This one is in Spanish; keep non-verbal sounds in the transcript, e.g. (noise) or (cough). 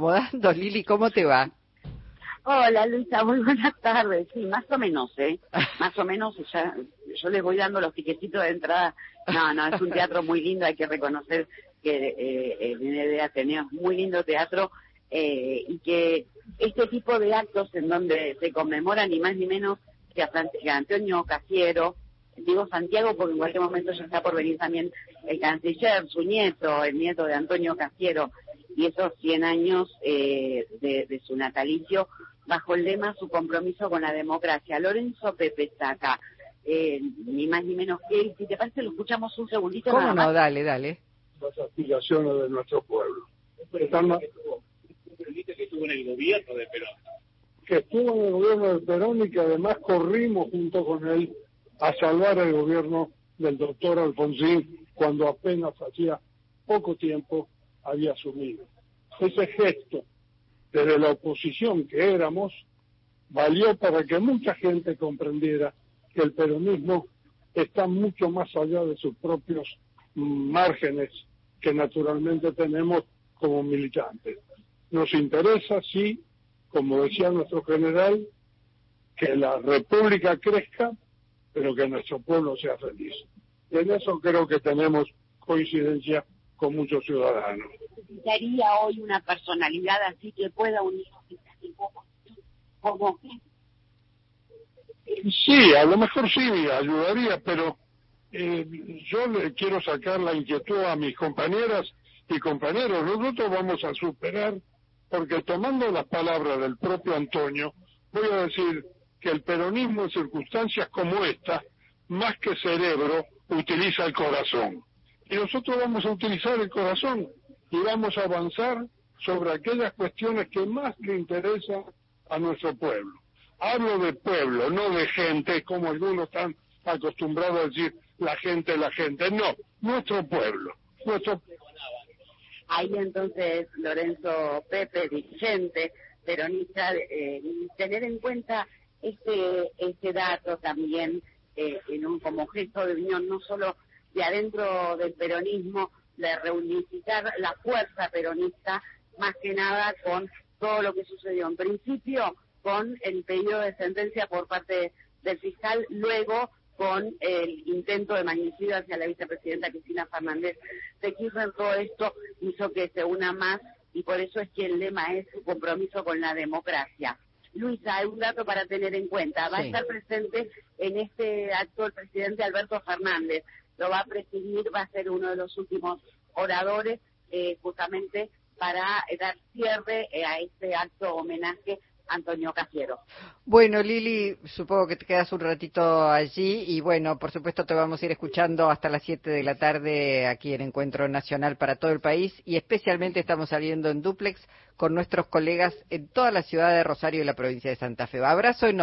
acomodando. (laughs) Lili, ¿cómo te va? Hola Luisa, muy buenas tardes. Sí, más o menos, ¿eh? (laughs) Más o menos, ya, yo les voy dando los tiquetitos de entrada. No, no, es un teatro muy lindo, hay que reconocer que eh, el Ateneo es muy lindo teatro eh, y que este tipo de actos en donde se conmemora ni más ni menos que a, Antonio Cafiero, digo Santiago porque en cualquier momento ya está por venir también el canciller, su nieto, el nieto de Antonio Cafiero, y esos 100 años eh, de, su natalicio, bajo el lema su compromiso con la democracia. Lorenzo Pepe está acá, eh, ni más ni menos que él. Si te parece, lo escuchamos un segundito. ¿Cómo no? Dale, dale. Las aspiraciones de nuestro pueblo. Que estuvo en el gobierno de Perón. Que estuvo en el gobierno de Perón y que además corrimos junto con él a salvar el gobierno del doctor Alfonsín cuando apenas hacía poco tiempo había asumido. Ese gesto desde la oposición que éramos valió para que mucha gente comprendiera que el peronismo está mucho más allá de sus propios márgenes que naturalmente tenemos como militantes. Nos interesa, sí, como decía nuestro general, que la república crezca, pero que nuestro pueblo sea feliz. Y en eso creo que tenemos coincidencia con muchos ciudadanos. ¿Necesitaría hoy una personalidad así que pueda unir como Sí, a lo mejor sí ayudaría, pero eh, yo le quiero sacar la inquietud a mis compañeras y compañeros. Nosotros vamos a superar, porque tomando las palabras del propio Antonio, voy a decir que el peronismo en circunstancias como esta, más que cerebro, utiliza el corazón. Y nosotros vamos a utilizar el corazón y vamos a avanzar sobre aquellas cuestiones que más le interesan a nuestro pueblo. Hablo de pueblo, no de gente, como algunos están acostumbrados a decir la gente, la gente. No, nuestro pueblo. Nuestro... Ahí entonces Lorenzo Pepe, dirigente peronista, eh, tener en cuenta este, este dato también eh, en un, como gesto de unión, no solo de adentro del peronismo, de reunificar la fuerza peronista, más que nada con todo lo que sucedió. En principio, con el pedido de sentencia por parte del fiscal, luego con el intento de magnicidio hacia la vicepresidenta Cristina Fernández de Kirchner. Todo esto hizo que se una más y por eso es que el lema es su compromiso con la democracia. Luisa, hay un dato para tener en cuenta. Va a estar presente en este acto el presidente Alberto Fernández lo va a presidir, va a ser uno de los últimos oradores eh, justamente para dar cierre eh, a este acto homenaje Antonio Cafiero. Bueno, Lili, supongo que te quedas un ratito allí y bueno, por supuesto te vamos a ir escuchando hasta las 7 de la tarde aquí en Encuentro Nacional para todo el país y especialmente estamos saliendo en duplex con nuestros colegas en toda la ciudad de Rosario y la provincia de Santa Fe. Abrazo enorme.